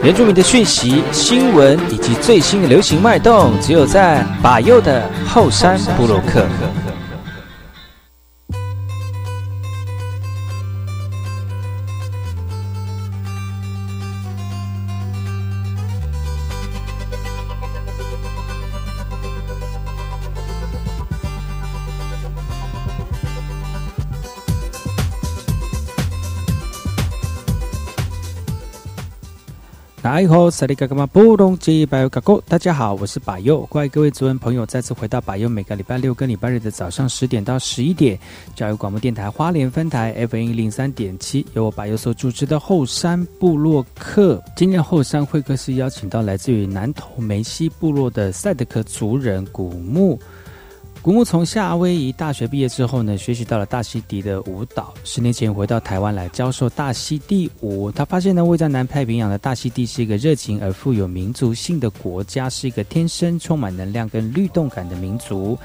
原住民的讯息、新闻以及最新的流行脉动，只有在把右的后山部落克。大家好，萨利嘎嘎马布隆吉巴尤嘎哥，大家好，我是百佑，欢迎各位族人朋友再次回到百佑，每个礼拜六跟礼拜日的早上十点到十一点，教育广播电台花莲分台 F N 零三点七，由我百佑所主持的后山部落客。今天后山会客室邀请到来自于南投梅西部落的赛德克族人古木。古木从夏威夷大学毕业之后呢，学习到了大溪地的舞蹈。十年前回到台湾来教授大溪地舞，他发现呢，位在南太平洋的大溪地是一个热情而富有民族性的国家，是一个天生充满能量跟律动感的民族。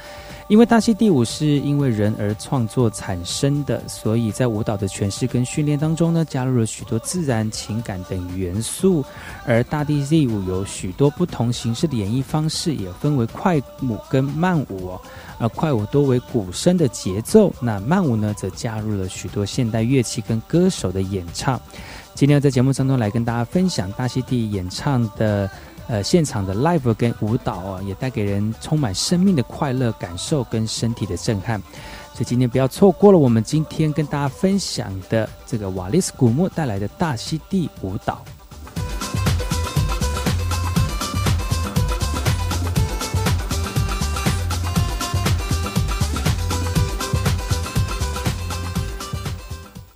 因为大溪地舞是因为人而创作产生的，所以在舞蹈的诠释跟训练当中呢，加入了许多自然、情感等元素。而大地地舞有许多不同形式的演绎方式，也分为快舞跟慢舞哦。而快舞多为鼓声的节奏，那慢舞呢，则加入了许多现代乐器跟歌手的演唱。今天要在节目当中来跟大家分享大溪地演唱的。呃，现场的 live 跟舞蹈啊，也带给人充满生命的快乐感受跟身体的震撼，所以今天不要错过了我们今天跟大家分享的这个瓦利斯古墓带来的大溪地舞蹈。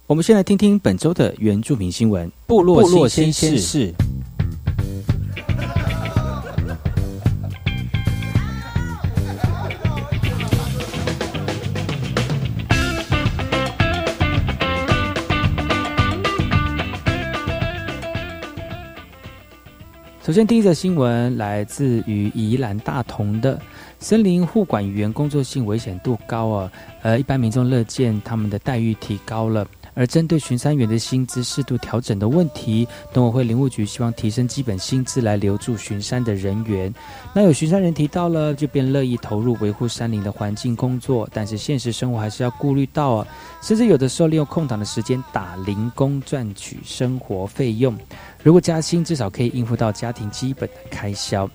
我们先来听听本周的原住民新闻，部落新鲜事。首先，第一则新闻来自于宜兰大同的森林护管员工作性危险度高啊，呃，一般民众乐见他们的待遇提高了。而针对巡山员的薪资适度调整的问题，农委会林务局希望提升基本薪资来留住巡山的人员。那有巡山人提到了，就便乐意投入维护山林的环境工作，但是现实生活还是要顾虑到啊，甚至有的时候利用空档的时间打零工赚取生活费用。如果加薪，至少可以应付到家庭基本的开销。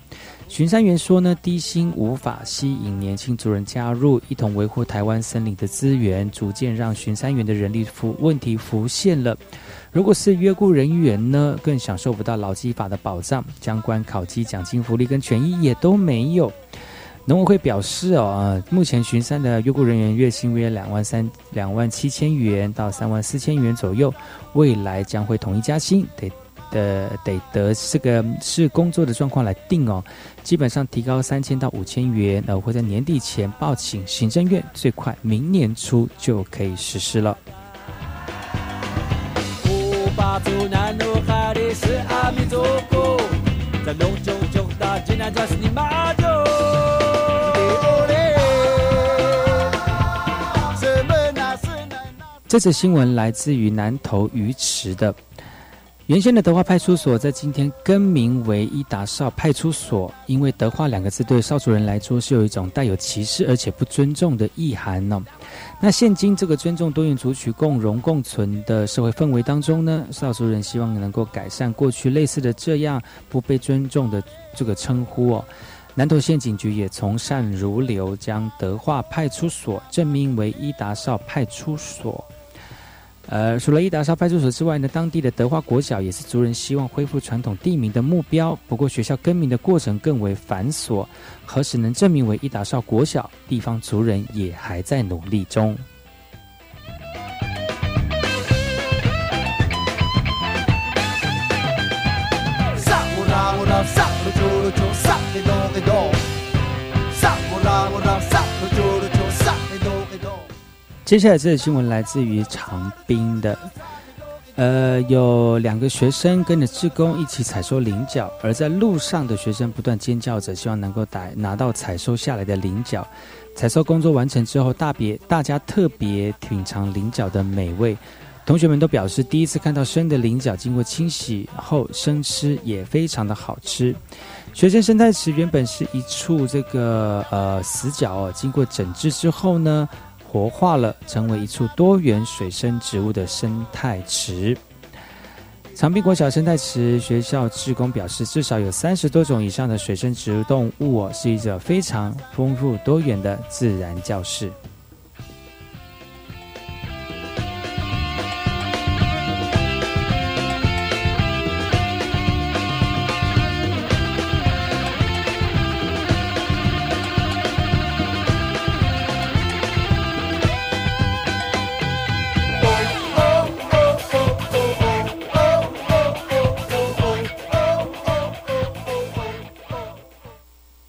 巡山员说呢，低薪无法吸引年轻族人加入，一同维护台湾森林的资源，逐渐让巡山员的人力浮问题浮现了。如果是约雇人员呢，更享受不到劳基法的保障，相关考绩、奖金、福利跟权益也都没有。农委会表示哦，目前巡山的约雇人员月薪约两万三、两万七千元到三万四千元左右，未来将会统一加薪，得。的得得这个是工作的状况来定哦，基本上提高三千到五千元，呃，会在年底前报请行政院，最快明年初就可以实施了。这则新闻来自于南投鱼池的。原先的德化派出所，在今天更名为伊达少派出所，因为“德化”两个字对少数人来说是有一种带有歧视而且不尊重的意涵呢。那现今这个尊重多元族群共荣共存的社会氛围当中呢，少数人希望能够改善过去类似的这样不被尊重的这个称呼哦。南投县警局也从善如流，将德化派出所正名为伊达少派出所。呃，除了伊达沙派出所之外呢，当地的德化国小也是族人希望恢复传统地名的目标。不过，学校更名的过程更为繁琐，何时能证明为伊达少国小，地方族人也还在努力中。接下来这个新闻来自于长滨的，呃，有两个学生跟着志工一起采收菱角，而在路上的学生不断尖叫着，希望能够打拿到采收下来的菱角。采收工作完成之后，大别大家特别品尝菱角的美味。同学们都表示，第一次看到生的菱角，经过清洗后生吃也非常的好吃。学生生态池原本是一处这个呃死角哦，经过整治之后呢。活化了，成为一处多元水生植物的生态池。长滨国小生态池学校职工表示，至少有三十多种以上的水生植物动物哦，是一个非常丰富多元的自然教室。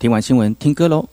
听完新闻，听歌喽。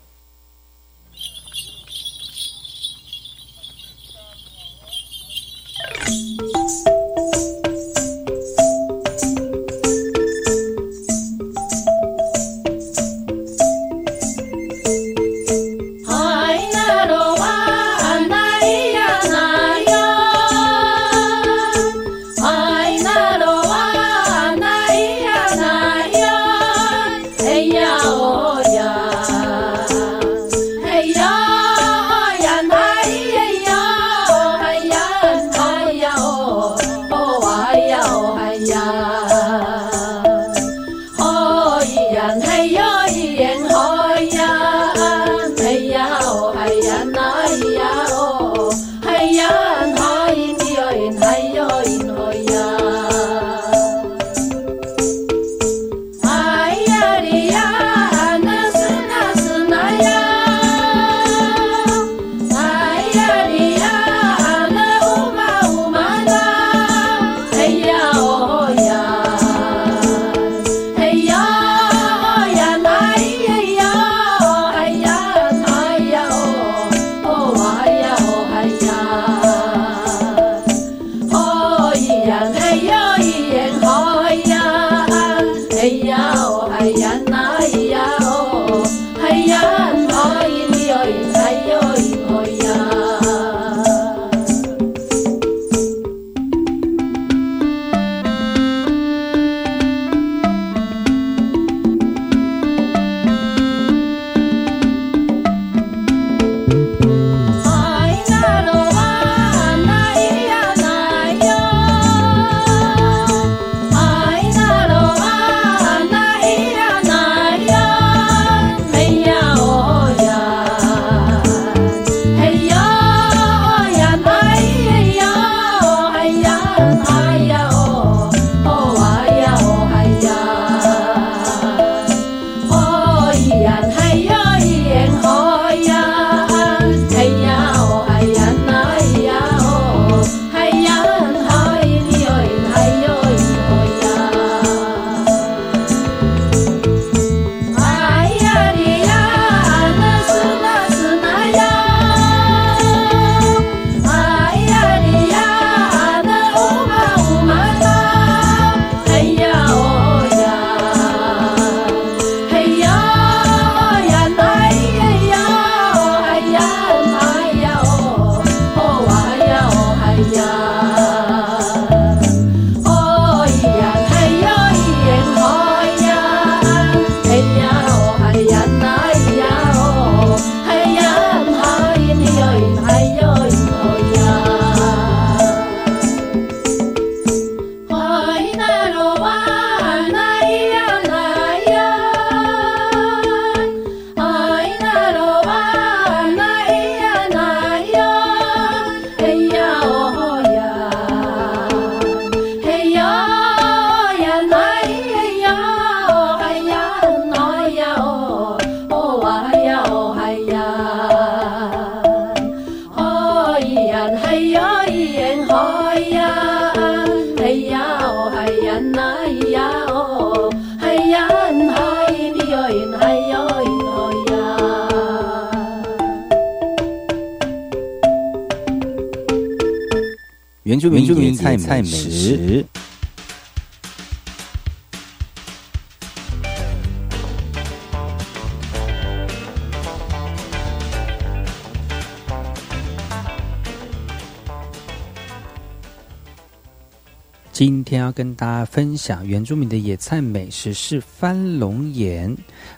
跟大家分享原住民的野菜美食是番龙眼。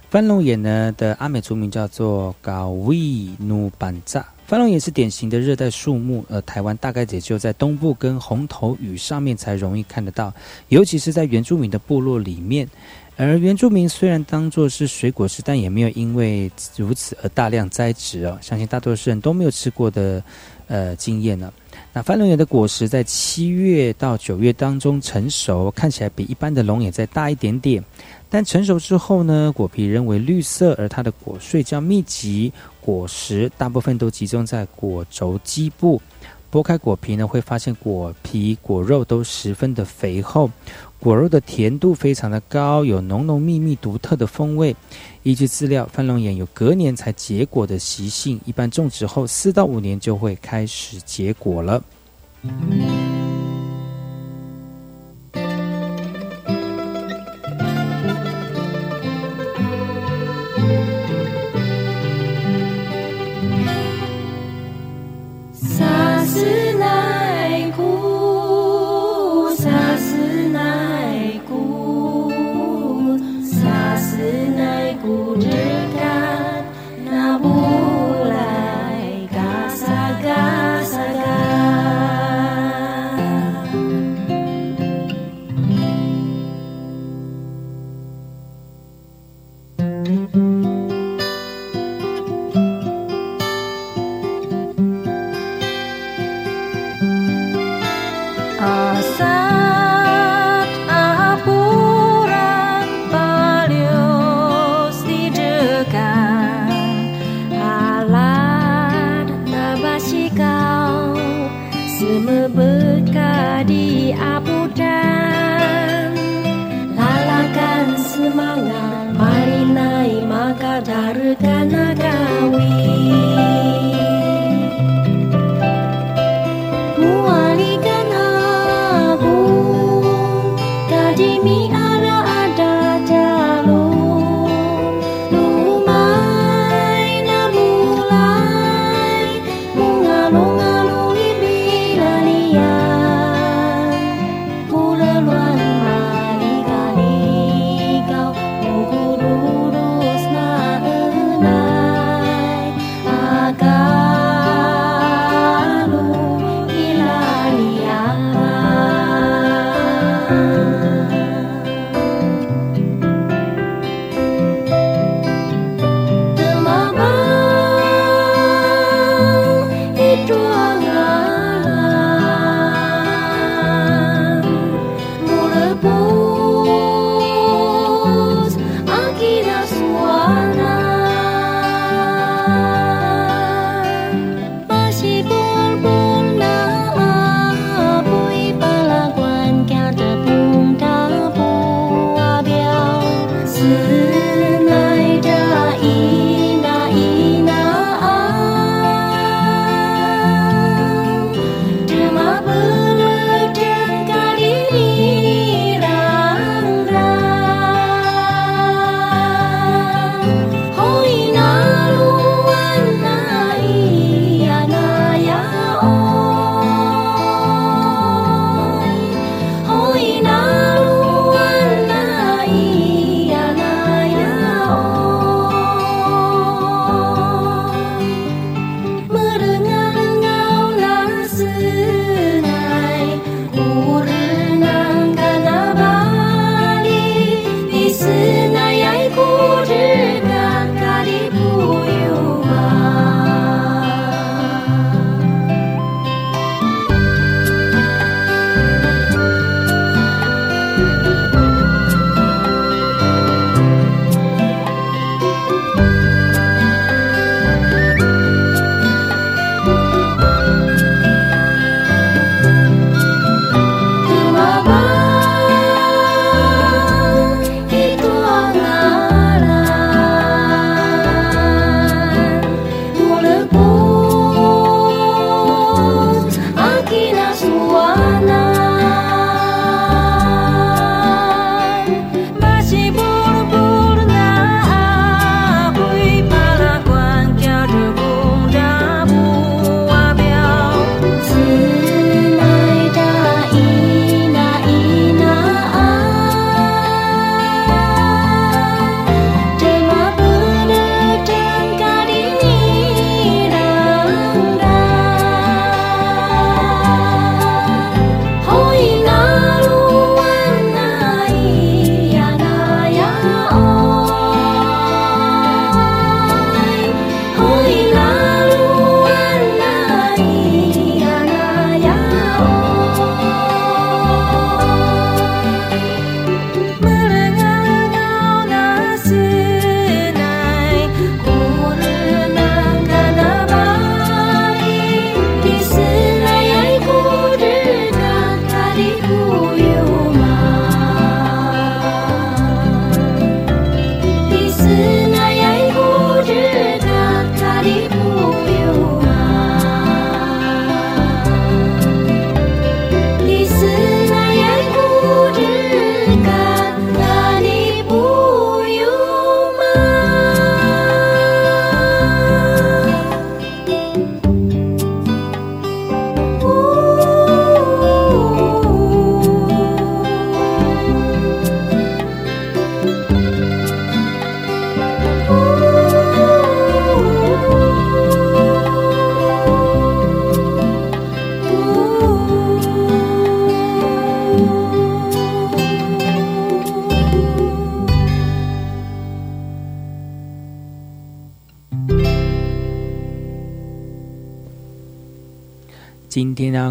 番龙眼呢的阿美族名叫做高威努板扎。番龙眼是典型的热带树木，而台湾大概也就在东部跟红头屿上面才容易看得到，尤其是在原住民的部落里面。而原住民虽然当作是水果吃，但也没有因为如此而大量栽植哦。相信大多数人都没有吃过的呃经验呢。那番龙眼的果实在七月到九月当中成熟，看起来比一般的龙眼再大一点点。但成熟之后呢，果皮仍为绿色，而它的果穗较密集，果实大部分都集中在果轴基部。剥开果皮呢，会发现果皮果肉都十分的肥厚，果肉的甜度非常的高，有浓浓密密独特的风味。依据资料，番龙眼有隔年才结果的习性，一般种植后四到五年就会开始结果了。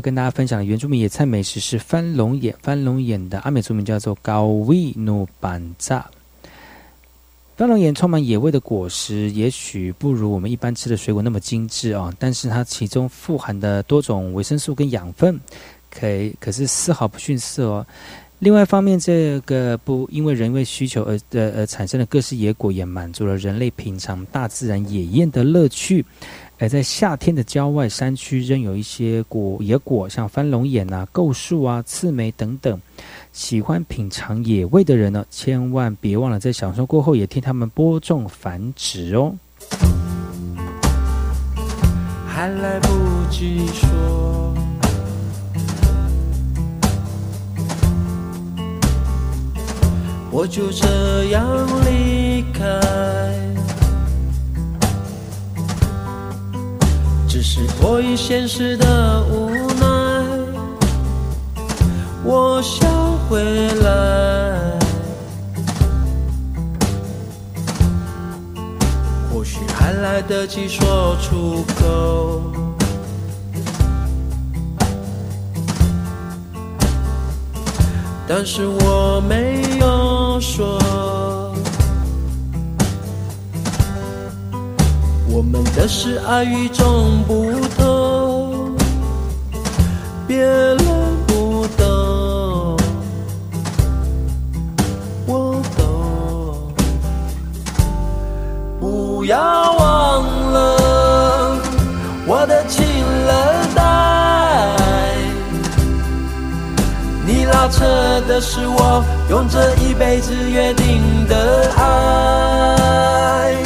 跟大家分享的原住民野菜美食是翻龙眼。翻龙眼的阿美族名叫做高威努板扎。翻龙眼充满野味的果实，也许不如我们一般吃的水果那么精致啊，但是它其中富含的多种维生素跟养分，可可是丝毫不逊色哦。另外一方面，这个不因为人为需求而呃而产生的各式野果，也满足了人类品尝大自然野宴的乐趣。还在夏天的郊外山区，仍有一些果野果，像番龙眼啊、构树啊、刺梅等等。喜欢品尝野味的人呢，千万别忘了在享受过后，也替他们播种繁殖哦。还来不及说，我就这样离开。只是迫于现实的无奈，我想回来。或许还来得及说出口，但是我没有说。可是爱与众不同，别人不懂，我懂。不要忘了我的情人带，你拉扯的是我用这一辈子约定的爱。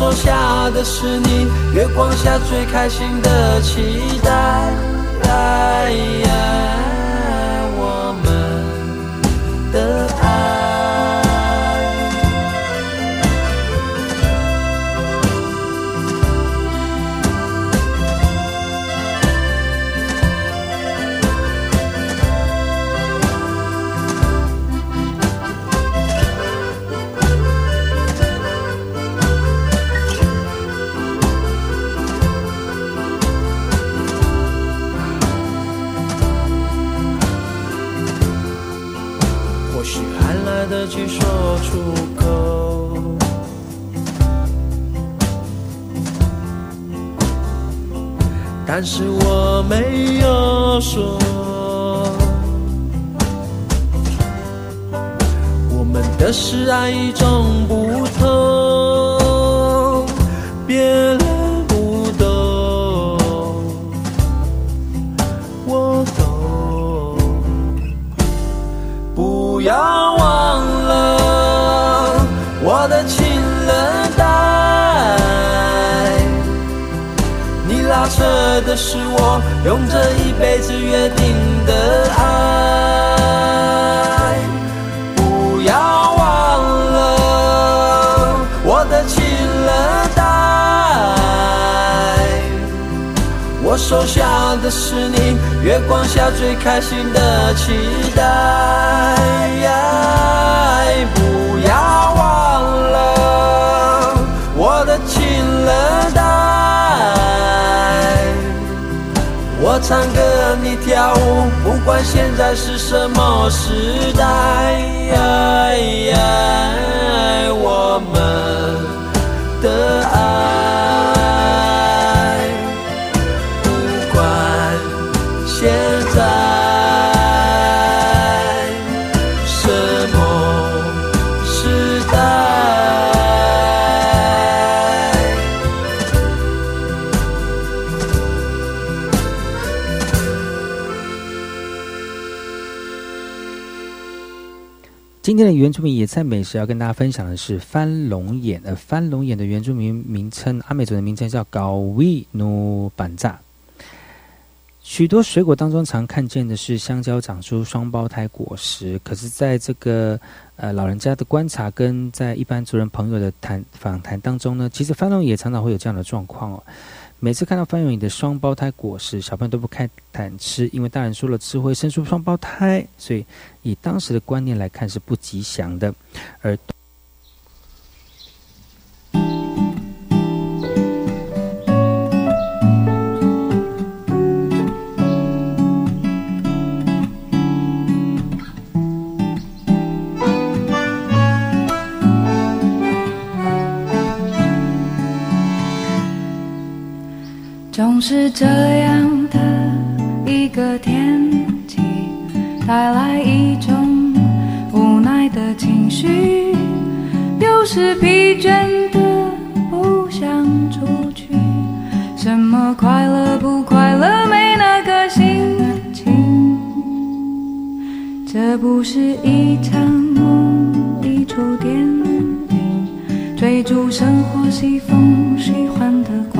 说下的是你月光下最开心的期待。但是我没有说，我们。的是爱与众不同，的是我用这一辈子约定的爱。不要忘了我收下的是你月光下最开心的期待，不要唱歌你跳舞，不管现在是什么时代，我们的爱。天的原住民野菜美食要跟大家分享的是翻龙眼。呃，翻龙眼的原住民名称，阿美族的名称叫高威努板扎。许多水果当中常看见的是香蕉长出双胞胎果实，可是在这个呃老人家的观察跟在一般族人朋友的谈访谈当中呢，其实翻龙也常常会有这样的状况哦。每次看到翻涌影的双胞胎果实，小朋友都不开胆吃，因为大人说了吃会生出双胞胎，所以以当时的观念来看是不吉祥的。而是这样的一个天气，带来一种无奈的情绪。有时疲倦的不想出去，什么快乐不快乐没那个心情。这不是一场梦，一出电影，追逐生活西风喜欢的光。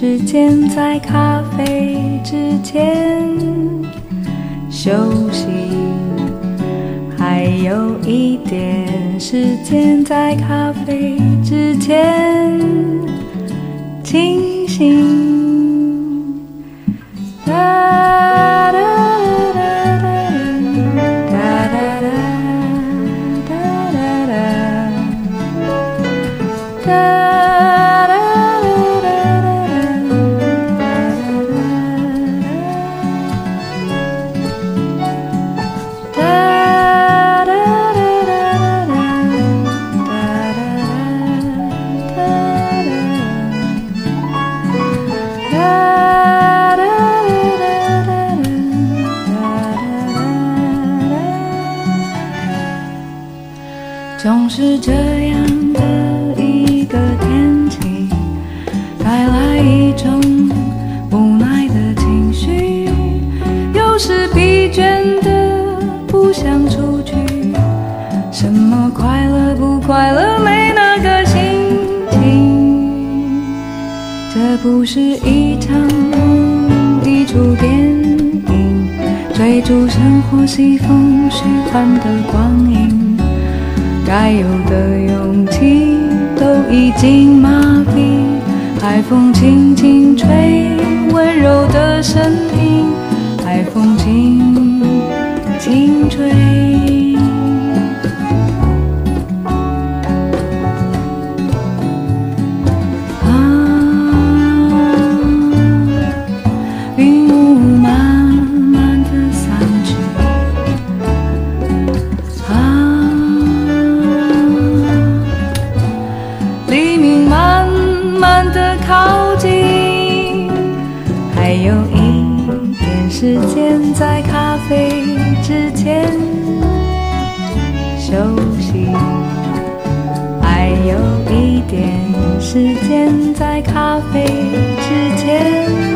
时间在咖啡之前休息，还有一点时间在咖啡之前清醒。咖啡之间。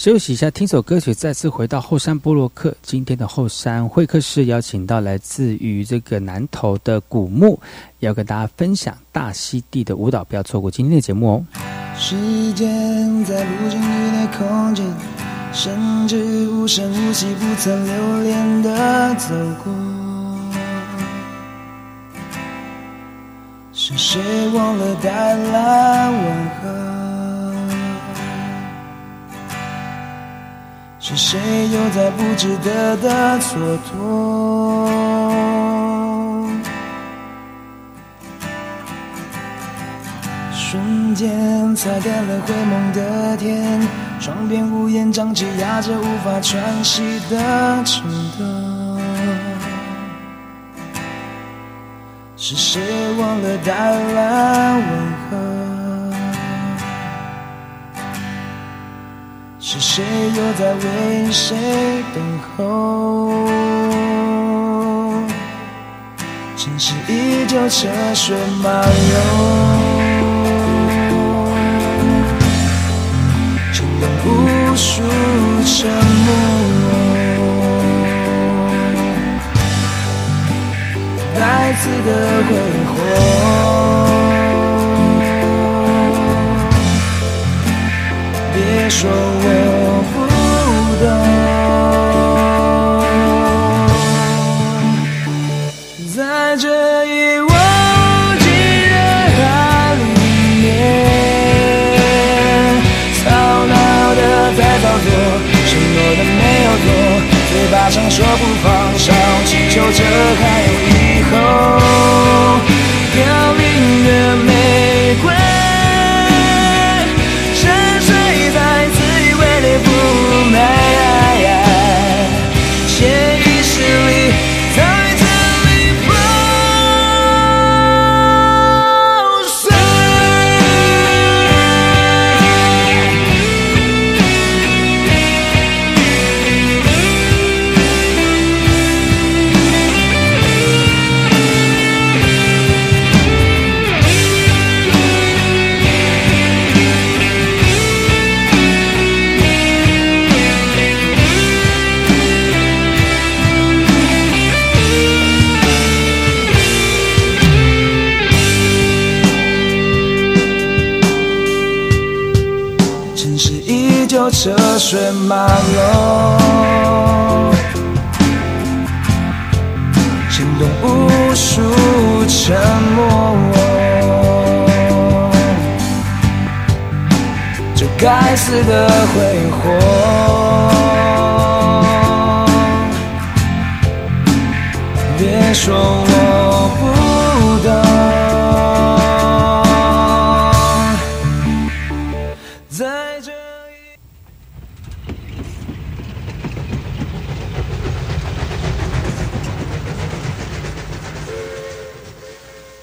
休息一下，听首歌曲，再次回到后山波洛克。今天的后山会客室邀请到来自于这个南投的古木，要跟大家分享大溪地的舞蹈，不要错过今天的节目哦。时间在不经意的空间，甚至无声无息、不曾留恋的走过，是谁忘了带来问候？是谁又在不值得的蹉跎？瞬间擦干了灰蒙的天，窗边屋檐瘴气压着无法喘息的城灯。是谁忘了带来问候？是谁又在为谁等候？城市依旧车水马龙，牵动无数沉默，再次的挥霍。说我不懂，在这一望无际人海里面，吵闹的在操作，承诺的没有做，嘴巴上说不放，烧气球着还有以后，马龙，牵动无数沉默。这该死的挥霍，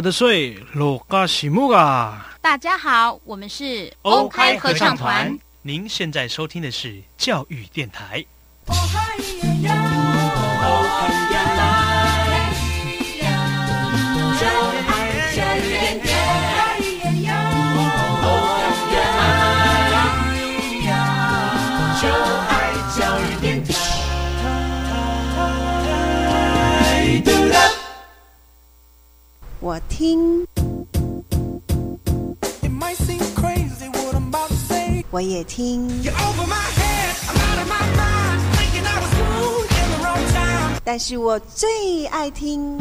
的水，罗嘎西木啊！大家好，我们是欧开合唱团。您现在收听的是教育电台。我听，我也听，但是我最爱听。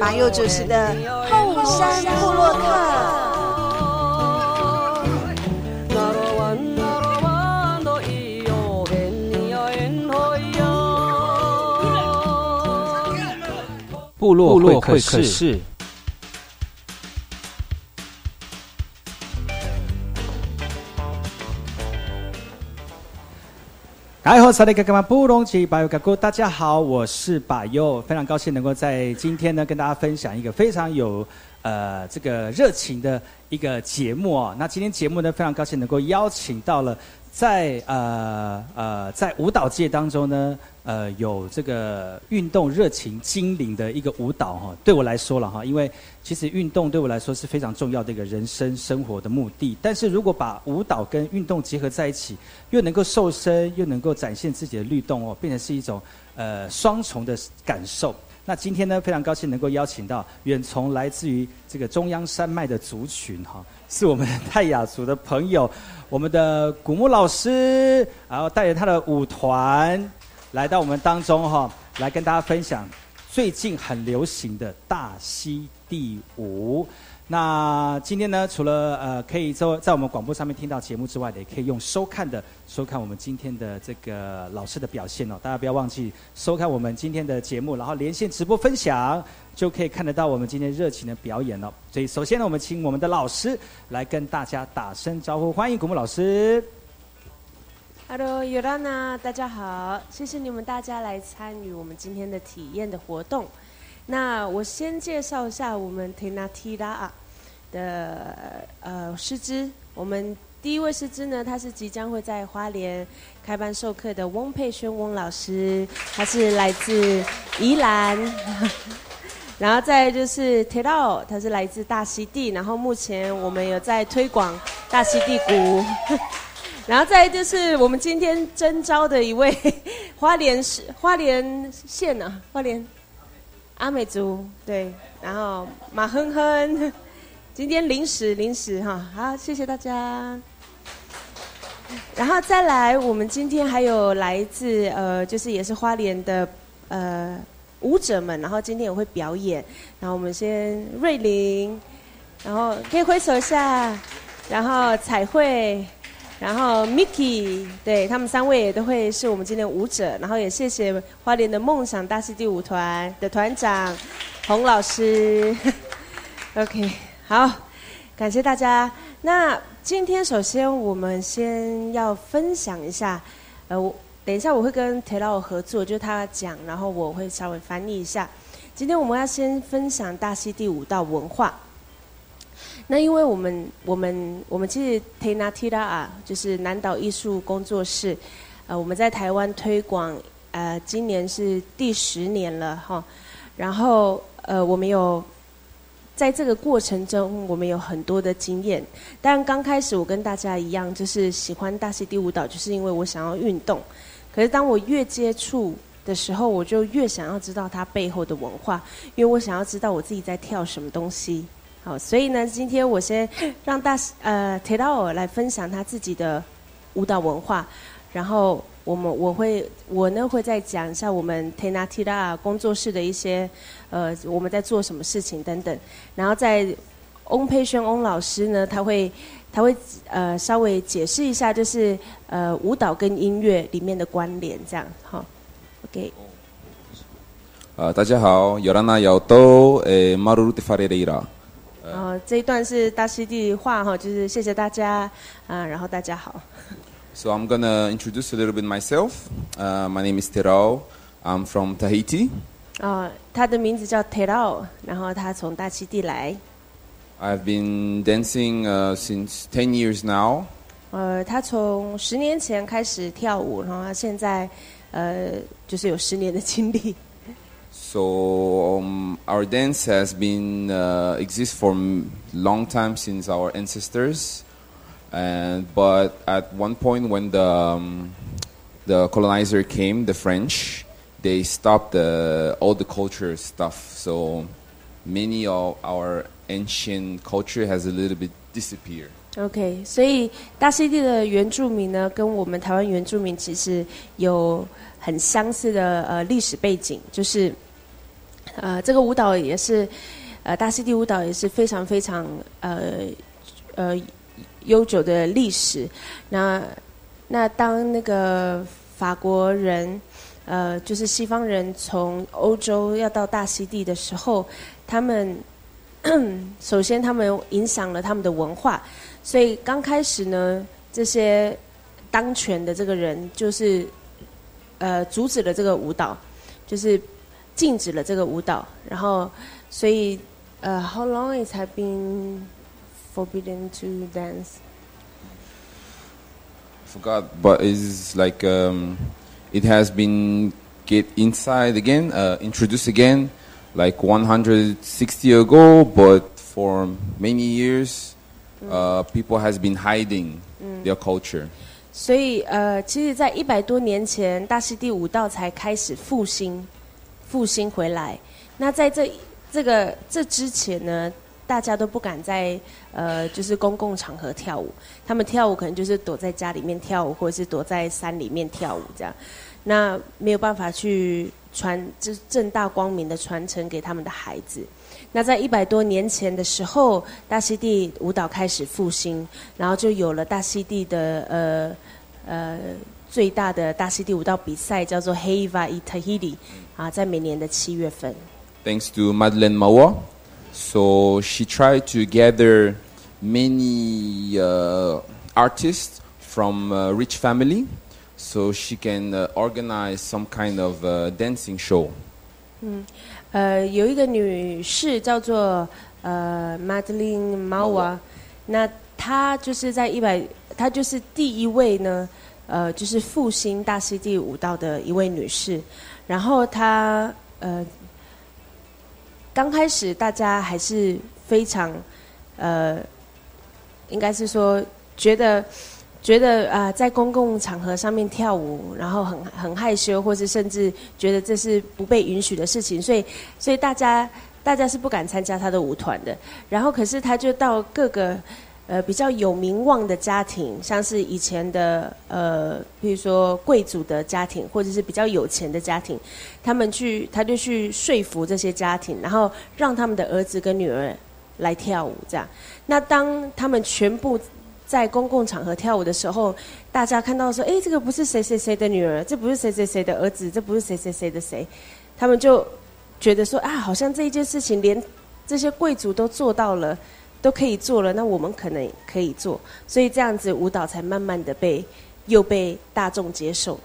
马佑主持的《后山部落客》。部落会客室。哎，好，萨利格格玛布隆吉巴尤格古，大家好，我是巴尤，非常高兴能够在今天呢跟大家分享一个非常有呃这个热情的一个节目啊。那今天节目呢，非常高兴能够邀请到了在呃呃在舞蹈界当中呢。呃，有这个运动热情精灵的一个舞蹈哈，对我来说了哈，因为其实运动对我来说是非常重要的一个人生生活的目的。但是如果把舞蹈跟运动结合在一起，又能够瘦身，又能够展现自己的律动哦，变成是一种呃双重的感受。那今天呢，非常高兴能够邀请到远从来自于这个中央山脉的族群哈，是我们泰雅族的朋友，我们的古木老师，然后带着他的舞团。来到我们当中哈，来跟大家分享最近很流行的大溪地舞。那今天呢，除了呃可以在在我们广播上面听到节目之外，也可以用收看的收看我们今天的这个老师的表现哦。大家不要忘记收看我们今天的节目，然后连线直播分享，就可以看得到我们今天热情的表演了。所以首先呢，我们请我们的老师来跟大家打声招呼，欢迎古木老师。Hello，尤拉娜，大家好，谢谢你们大家来参与我们今天的体验的活动。那我先介绍一下我们 Tenatira 的呃师资。我们第一位师资呢，他是即将会在花莲开班授课的翁佩轩翁老师，他是来自宜兰。然后再就是 t e r a 他是来自大溪地，然后目前我们有在推广大溪地鼓。然后再就是我们今天征招的一位 花莲市花莲县呢，花莲阿美族对，然后马哼哼，今天临时临时哈，好谢谢大家。然后再来，我们今天还有来自呃，就是也是花莲的呃舞者们，然后今天也会表演。然后我们先瑞玲，然后可以挥手一下，然后彩绘。然后 Mickey，对他们三位也都会是我们今天舞者，然后也谢谢花莲的梦想大溪地舞团的团长洪老师。OK，好，感谢大家。那今天首先我们先要分享一下，呃，我等一下我会跟 t e l o 合作，就是他讲，然后我会稍微翻译一下。今天我们要先分享大溪地舞蹈文化。那因为我们我们我们其实 Tena Tira 啊，就是南岛艺术工作室，呃，我们在台湾推广，呃，今年是第十年了哈。然后呃，我们有在这个过程中，我们有很多的经验。但刚开始我跟大家一样，就是喜欢大溪地舞蹈，就是因为我想要运动。可是当我越接触，的时候，我就越想要知道它背后的文化，因为我想要知道我自己在跳什么东西。好，所以呢，今天我先让大呃铁道尔来分享他自己的舞蹈文化，然后我们我会我呢会再讲一下我们 Tena Tira 工作室的一些呃我们在做什么事情等等，然后在翁佩轩翁老师呢，他会他会呃稍微解释一下，就是呃舞蹈跟音乐里面的关联，这样好。OK。啊，大家好，Yorana Yauto，，Maruti 这一段是大溪地话哈，就是谢谢大家啊，然后大家好。So I'm gonna introduce a little bit myself. Uh, my name is Terao. I'm from Tahiti. 啊，他的名字叫 Terao，然后他从大溪地来。I've been dancing uh, since ten years now. 呃，他从十年前开始跳舞，然后他现在。呃，就是有十年的经历。So um, our dance has been uh, exists for a long time since our ancestors, and but at one point when the um, the colonizer came, the French, they stopped the, all the culture stuff. So many of our ancient culture has a little bit disappeared. OK，所以大溪地的原住民呢，跟我们台湾原住民其实有很相似的呃历史背景，就是 呃这个舞蹈也是呃大溪地舞蹈也是非常非常呃呃悠久的历史。那那当那个法国人呃就是西方人从欧洲要到大溪地的时候，他们 首先他们影响了他们的文化。所以刚开始呢，这些当权的这个人就是呃阻止了这个舞蹈，就是禁止了这个舞蹈。然后，所以呃，How long it has been forbidden to dance? Forgot, but it's like um, it has been get inside again, uh, introduced again, like 160 ago, but for many years. Uh, people has been hiding their culture. 所以呃，其实，在一百多年前，大溪地舞蹈才开始复兴， 复兴回来。那在这这个这之前呢，大家都不敢在呃，就是公共场合跳舞。他们跳舞可能就是躲在家里面跳舞，或者是躲在山里面跳舞这样。那没有办法去传，就是正大光明的传承给他们的孩子。那在一百多年前的时候，大溪地舞蹈开始复兴，然后就有了大溪地的呃呃最大的大溪地舞蹈比赛，叫做 Heiva Itahidi，啊，在每年的七月份。Thanks to Madeleine Mawa, so she tried to gather many uh, artists from a rich family, so she can uh, organize some kind of uh, dancing show. 嗯。呃，有一个女士叫做呃 Madeline Mawa，那她就是在一百，她就是第一位呢， 呃，就是复兴大溪地舞蹈的一位女士。然后她呃，刚开始大家还是非常呃，应该是说觉得。觉得啊，在公共场合上面跳舞，然后很很害羞，或是甚至觉得这是不被允许的事情，所以所以大家大家是不敢参加他的舞团的。然后可是他就到各个呃比较有名望的家庭，像是以前的呃，比如说贵族的家庭，或者是比较有钱的家庭，他们去他就去说服这些家庭，然后让他们的儿子跟女儿来跳舞，这样。那当他们全部。在公共场合跳舞的时候，大家看到说：“哎，这个不是谁谁谁的女儿，这不是谁谁谁的儿子，这不是谁谁谁的谁。”他们就觉得说：“啊，好像这一件事情连这些贵族都做到了，都可以做了，那我们可能可以做。”所以这样子舞蹈才慢慢的被又被大众接受。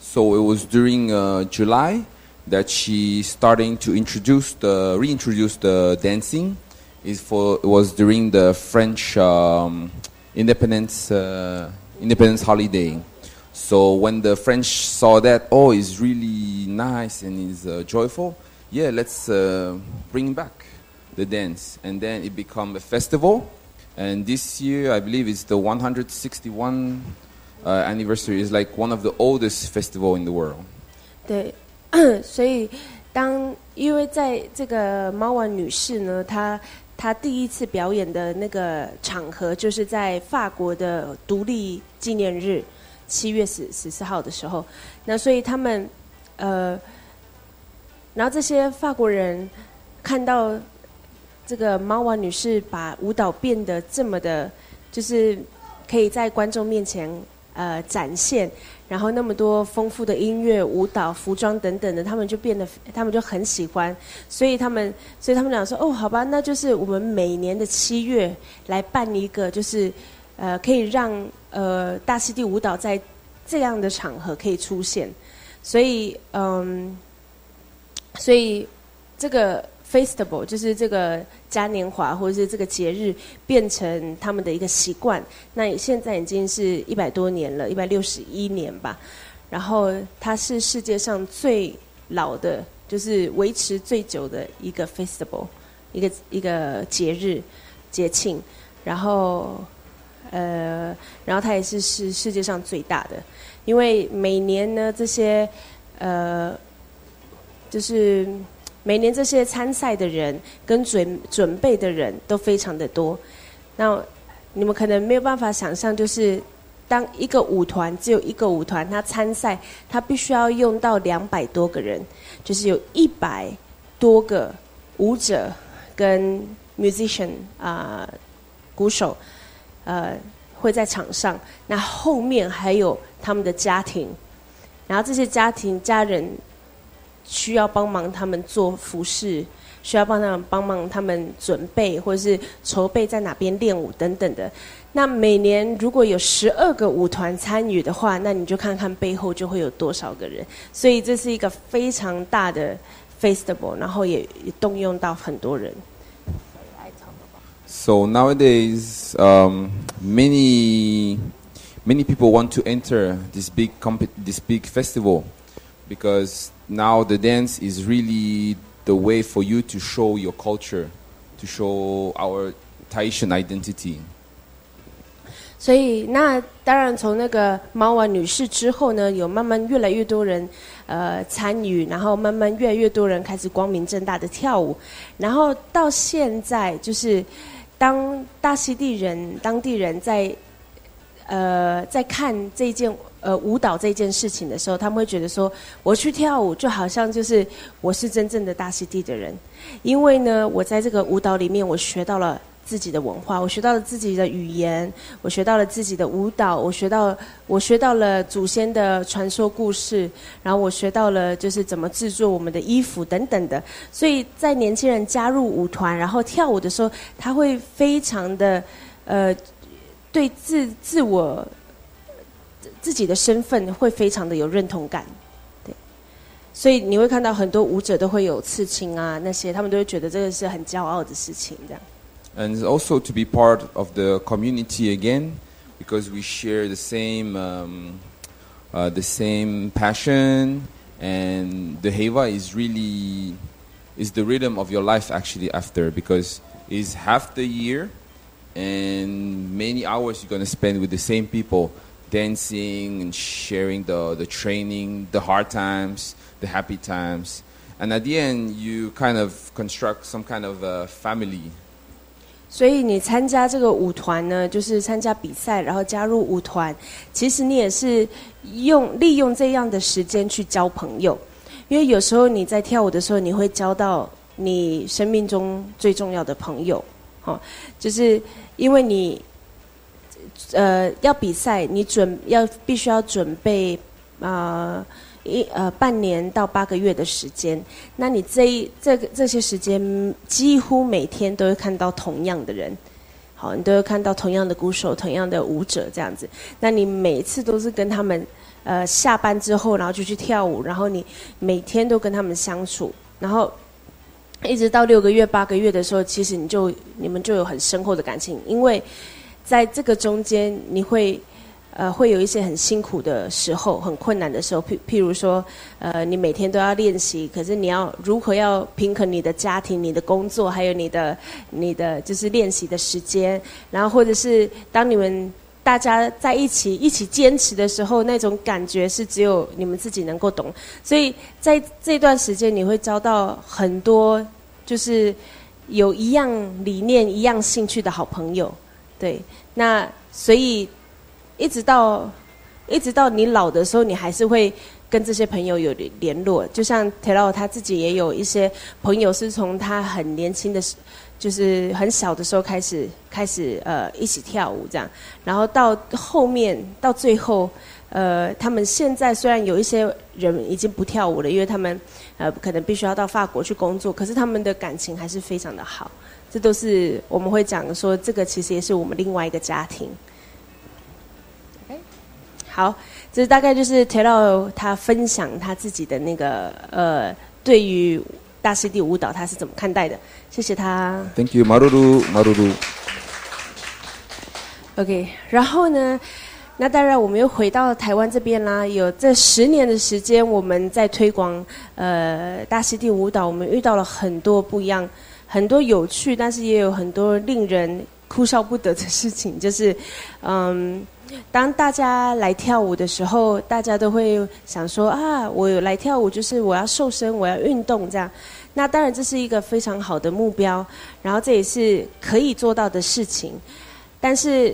So it was during uh, July that she starting to introduce the reintroduce the dancing is for was during the French um, independence uh, independence holiday. So when the French saw that, oh, it's really nice and it's uh, joyful. Yeah, let's uh, bring back the dance, and then it become a festival. And this year, I believe it's the 161 uh, anniversary. It's like one of the oldest festival in the world. 对，所以当因为在这个猫丸女士呢，她她第一次表演的那个场合，就是在法国的独立纪念日，七月十十四号的时候。那所以他们呃，然后这些法国人看到 这个猫王女士把舞蹈变得这么的，就是可以在观众面前呃展现。然后那么多丰富的音乐、舞蹈、服装等等的，他们就变得，他们就很喜欢，所以他们，所以他们俩说，哦，好吧，那就是我们每年的七月来办一个，就是，呃，可以让呃大溪地舞蹈在这样的场合可以出现，所以，嗯，所以这个。Festival 就是这个嘉年华或者是这个节日变成他们的一个习惯。那现在已经是一百多年了，一百六十一年吧。然后它是世界上最老的，就是维持最久的一个 Festival，一个一个节日节庆。然后呃，然后它也是是世界上最大的，因为每年呢这些呃就是。每年这些参赛的人跟准准备的人都非常的多，那你们可能没有办法想象，就是当一个舞团只有一个舞团，他参赛，他必须要用到两百多个人，就是有一百多个舞者跟 musician 啊鼓手，呃会在场上，那后面还有他们的家庭，然后这些家庭家人。需要帮忙他们做服饰，需要帮他们帮忙他们准备或者是筹备在哪边练舞等等的。那每年如果有十二个舞团参与的话，那你就看看背后就会有多少个人。所以这是一个非常大的 festival，然后也动用到很多人。So nowadays, um, many many people want to enter this big comp- this big festival because now the dance is really the way for you to show your culture, to show our Tahitian identity. 所以，那当然从那个猫王女士之后呢，有慢慢越来越多人呃参与，然后慢慢越来越多人开始光明正大的跳舞，然后到现在就是当大溪地人当地人在呃在看这件。呃，舞蹈这件事情的时候，他们会觉得说，我去跳舞就好像就是我是真正的大溪地的人，因为呢，我在这个舞蹈里面，我学到了自己的文化，我学到了自己的语言，我学到了自己的舞蹈，我学到我学到了祖先的传说故事，然后我学到了就是怎么制作我们的衣服等等的。所以在年轻人加入舞团然后跳舞的时候，他会非常的呃，对自自我。自己的身份会非常的有认同感，对，所以你会看到很多舞者都会有刺青啊，那些他们都会觉得这个是很骄傲的事情，这样。And also to be part of the community again, because we share the same, um, uh, the same passion, and the Heva is really is the rhythm of your life actually after because it's half the year and many hours you're going to spend with the same people dancing and sharing the, the training, the hard times, the happy times. And at the end, you kind of construct some kind of a family. 所以你参加这个舞团呢，就是参加比赛，然后加入舞团。其实你也是用利用这样的时间去交朋友，因为有时候你在跳舞的时候，你会交到你生命中最重要的朋友。哦，就是因为你 呃，要比赛，你准要必须要准备啊一呃半年到八个月的时间。那你这一这个这些时间，几乎每天都会看到同样的人，好，你都会看到同样的鼓手、同样的舞者这样子。那你每次都是跟他们呃下班之后，然后就去跳舞，然后你每天都跟他们相处，然后一直到六个月、八个月的时候，其实你就你们就有很深厚的感情，因为在这个中间你会。呃，会有一些很辛苦的时候，很困难的时候，譬譬如说，呃，你每天都要练习，可是你要如何要平衡你的家庭、你的工作，还有你的、你的就是练习的时间，然后或者是当你们大家在一起一起坚持的时候，那种感觉是只有你们自己能够懂。所以在这段时间，你会交到很多就是有一样理念、一样兴趣的好朋友，对，那所以。一直到，一直到你老的时候，你还是会跟这些朋友有联络。就像 t e 他自己也有一些朋友，是从他很年轻的时，就是很小的时候开始开始呃一起跳舞这样。然后到后面到最后，呃，他们现在虽然有一些人已经不跳舞了，因为他们呃可能必须要到法国去工作，可是他们的感情还是非常的好。这都是我们会讲说，这个其实也是我们另外一个家庭。好，这大概就是 Tero 他分享他自己的那个呃，对于大师弟舞蹈他是怎么看待的？谢谢他。Thank you, Maruru, Maruru. OK，然后呢，那当然我们又回到台湾这边啦。有这十年的时间，我们在推广呃大溪地舞蹈，我们遇到了很多不一样、很多有趣，但是也有很多令人哭笑不得的事情，就是嗯。当大家来跳舞的时候，大家都会想说啊，我来跳舞就是我要瘦身，我要运动这样。那当然这是一个非常好的目标，然后这也是可以做到的事情。但是，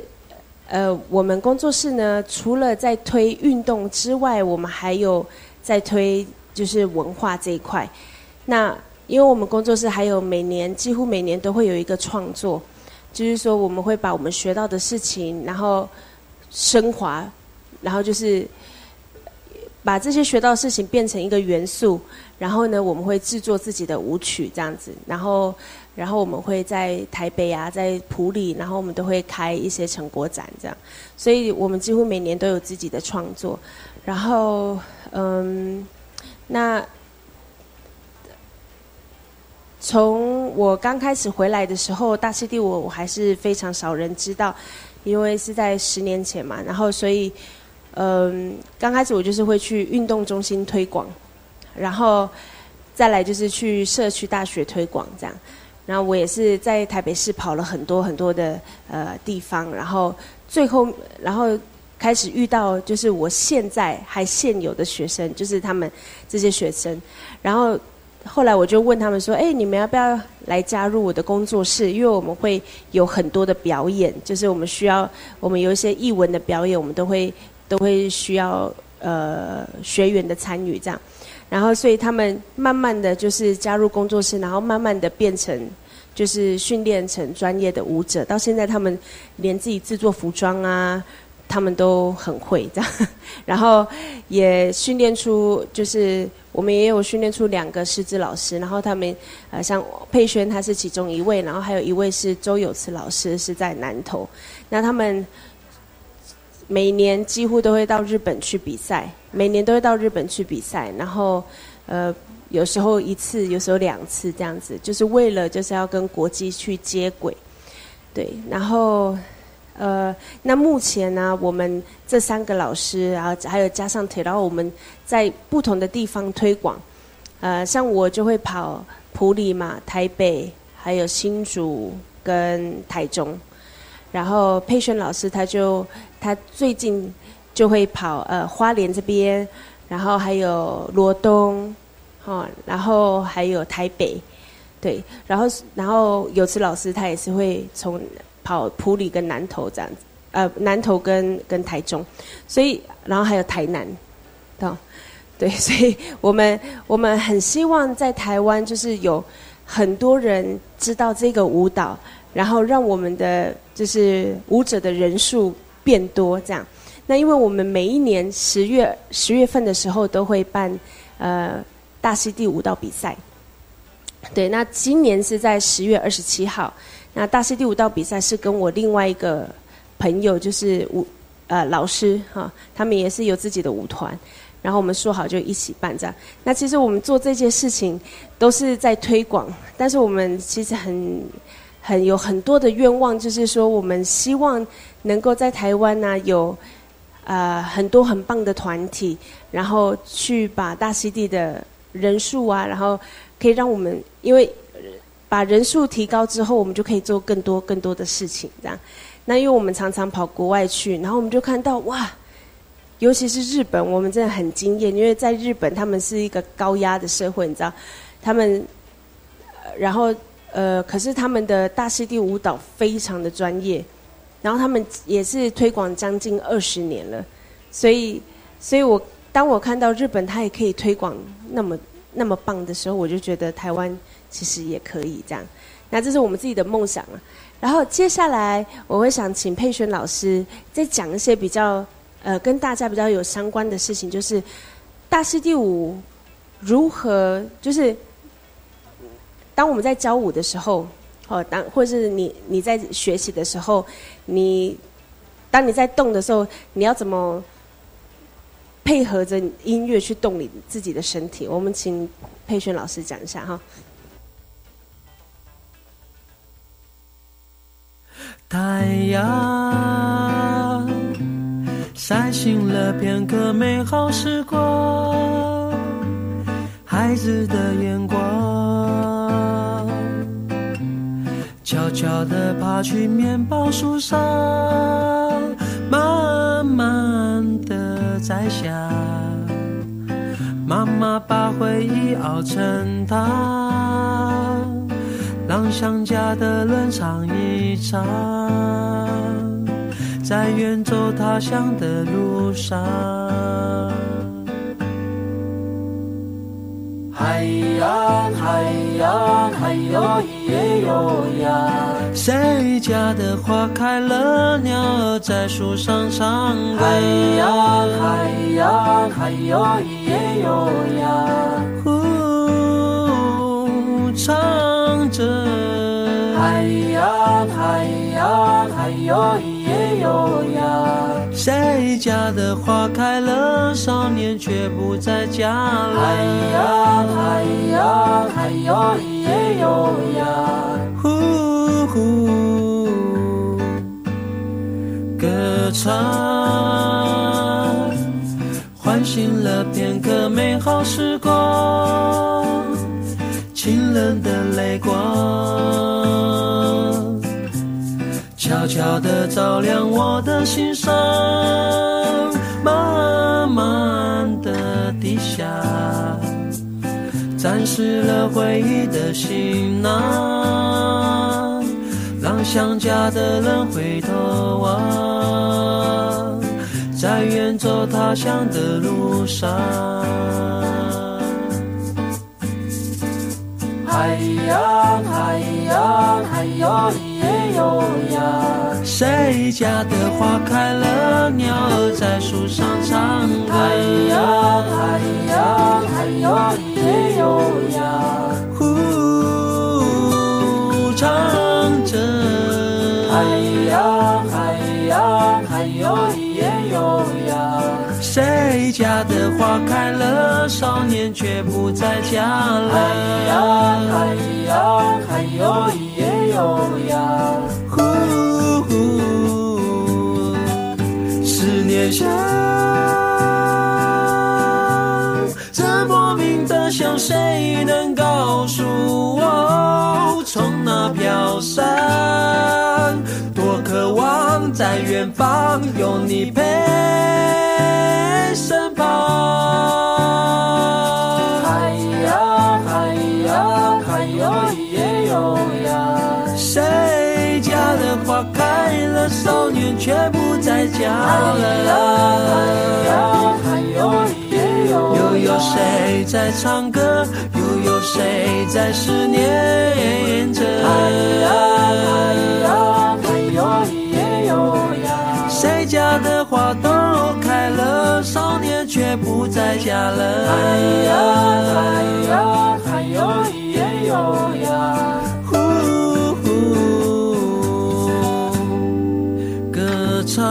呃，我们工作室呢，除了在推运动之外，我们还有在推就是文化这一块。那因为我们工作室还有每年几乎每年都会有一个创作，就是说我们会把我们学到的事情，然后。升华，然后就是把这些学到的事情变成一个元素，然后呢，我们会制作自己的舞曲这样子，然后，然后我们会在台北啊，在普里，然后我们都会开一些成果展这样，所以我们几乎每年都有自己的创作，然后，嗯，那从我刚开始回来的时候，大溪地我我还是非常少人知道。因为是在十年前嘛，然后所以，嗯，刚开始我就是会去运动中心推广，然后再来就是去社区大学推广这样，然后我也是在台北市跑了很多很多的呃地方，然后最后然后开始遇到就是我现在还现有的学生，就是他们这些学生，然后。后来我就问他们说：“哎，你们要不要来加入我的工作室？因为我们会有很多的表演，就是我们需要，我们有一些艺文的表演，我们都会都会需要呃学员的参与这样。然后，所以他们慢慢的就是加入工作室，然后慢慢的变成就是训练成专业的舞者。到现在，他们连自己制作服装啊。”他们都很会这样，然后也训练出，就是我们也有训练出两个师资老师，然后他们呃像佩轩他是其中一位，然后还有一位是周有慈老师是在南投，那他们每年几乎都会到日本去比赛，每年都会到日本去比赛，然后呃有时候一次，有时候两次这样子，就是为了就是要跟国际去接轨，对，然后。呃，那目前呢，我们这三个老师，然后还有加上铁道，我们在不同的地方推广。呃，像我就会跑普里嘛、台北，还有新竹跟台中。然后佩璇老师他就他最近就会跑呃花莲这边，然后还有罗东，哈，然后还有台北，对，然后然后有次老师他也是会从。跑普里跟南投这样子，呃，南投跟跟台中，所以然后还有台南，对，对，所以我们我们很希望在台湾就是有很多人知道这个舞蹈，然后让我们的就是舞者的人数变多这样。那因为我们每一年十月十月份的时候都会办呃大溪地舞蹈比赛，对，那今年是在十月二十七号。那大溪第五道比赛是跟我另外一个朋友，就是舞呃老师哈，他们也是有自己的舞团，然后我们说好就一起办这样。那其实我们做这件事情都是在推广，但是我们其实很很有很多的愿望，就是说我们希望能够在台湾呢有呃很多很棒的团体，然后去把大溪地的人数啊，然后可以让我们因为把人数提高之后，我们就可以做更多更多的事情这样。那因为我们常常跑国外去，然后我们就看到哇，尤其是日本，我们真的很惊艳，因为在日本他们是一个高压的社会，你知道，他们，然后呃，可是他们的大师弟舞蹈非常的专业，然后他们也是推广将近二十年了，所以，所以我当我看到日本他也可以推广那么那么棒的时候，我就觉得台湾其实也可以这样，那这是我们自己的梦想了。然后接下来我会想请佩璇老师再讲一些比较呃跟大家比较有相关的事情，就是大师第五如何就是当我们在教舞的时候，哦当或是你你在学习的时候，你当你在动的时候，你要怎么配合着音乐去动你自己的身体？我们请佩璇老师讲一下哈。太阳晒醒了片刻美好时光，孩子的眼光，悄悄地爬去面包树上，慢慢地摘下。妈妈把回忆熬成汤。让想家的人尝一尝，在远走他乡的路上。海呀，海呀，海哟咿耶哟呀。谁家的花开了，鸟儿在树上唱歌。海呀，海呀，海哟咿耶哟呀。呼，唱。着海洋，海洋，海哟咿耶哟呀。谁家的花开了，少年却不在家了。海洋，海洋，海哟咿耶哟呀。呼呼，歌唱，唤醒了片刻美好时光。冷的泪光，悄悄地照亮我的心上，慢慢地低下，沾湿了回忆的行囊，让想家的人回头望，在远走他乡的路上。哎呀，哎呀，哎呀，耶哟呀！谁家的花开了，鸟儿在树上唱歌。哎呀，哎呀，哎呀，耶哟呀！呜，唱着。哎呀，哎呀，哎呀，耶哟呀！谁家的花开了，少年却不在家了。海洋，海洋，海哟咿耶哟呀。呼呼，思念像，这莫名的想，谁能告诉我，从哪飘散？多渴望在远方有你陪。身旁，嗨呀嗨呀嗨哟咿耶哟呀。谁家的花开了，少年却不在家了。嗨呀嗨哟咿耶哟又有谁在唱歌？又有谁在思念着？嗨呀嗨呀嗨哟咿耶哟家的花都开了。少年却不在家了。哎呀哎呀海哟咿耶哟呀。呼呼，歌唱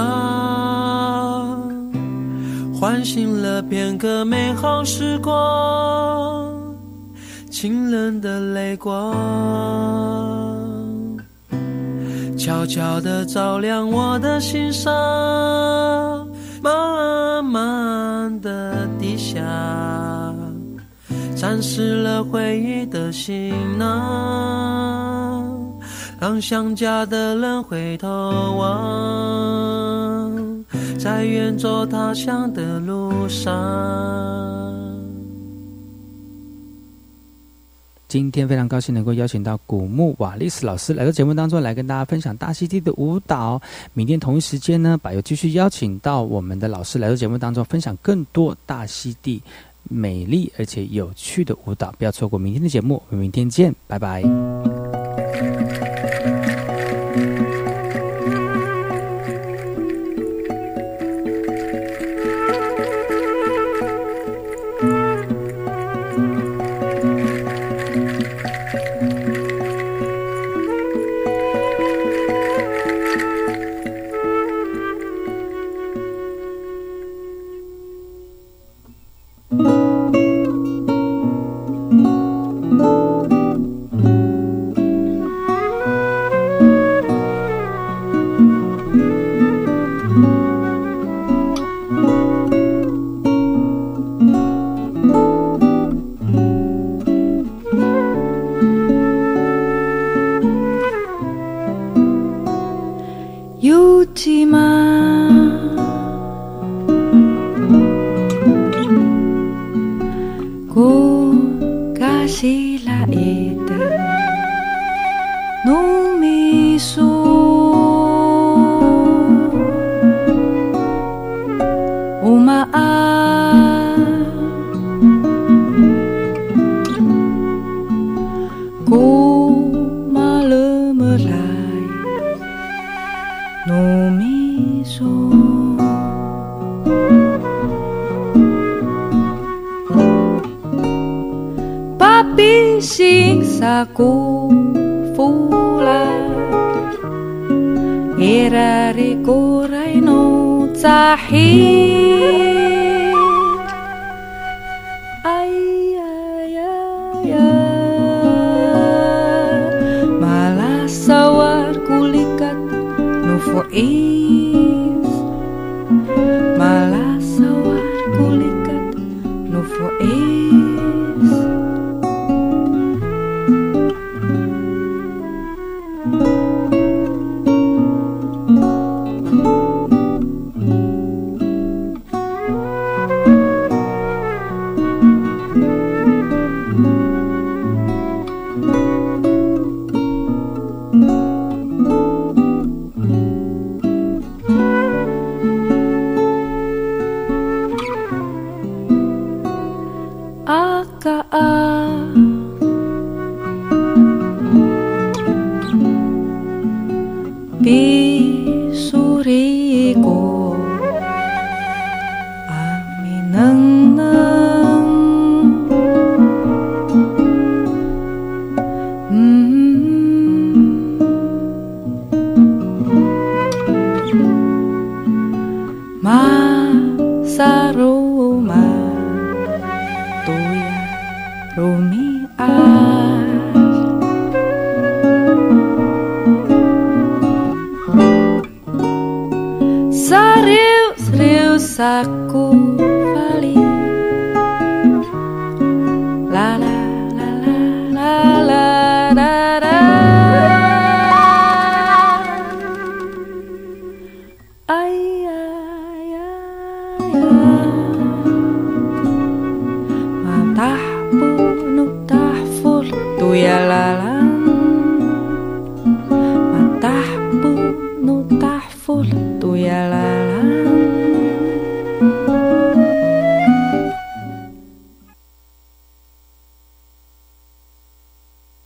唤醒。了片刻美好时光，清冷的泪光，悄悄地照亮我的心上，慢慢地低下，沾湿了回忆的行囊，让想家的人回头望。在远走他乡的路上。今天非常高兴能够邀请到古木瓦利斯老师来到节目当中，来跟大家分享大溪地的舞蹈。明天同一时间呢，把又继续邀请到我们的老师来到节目当中，分享更多大溪地美丽而且有趣的舞蹈。不要错过明天的节目，我们明天见，拜拜。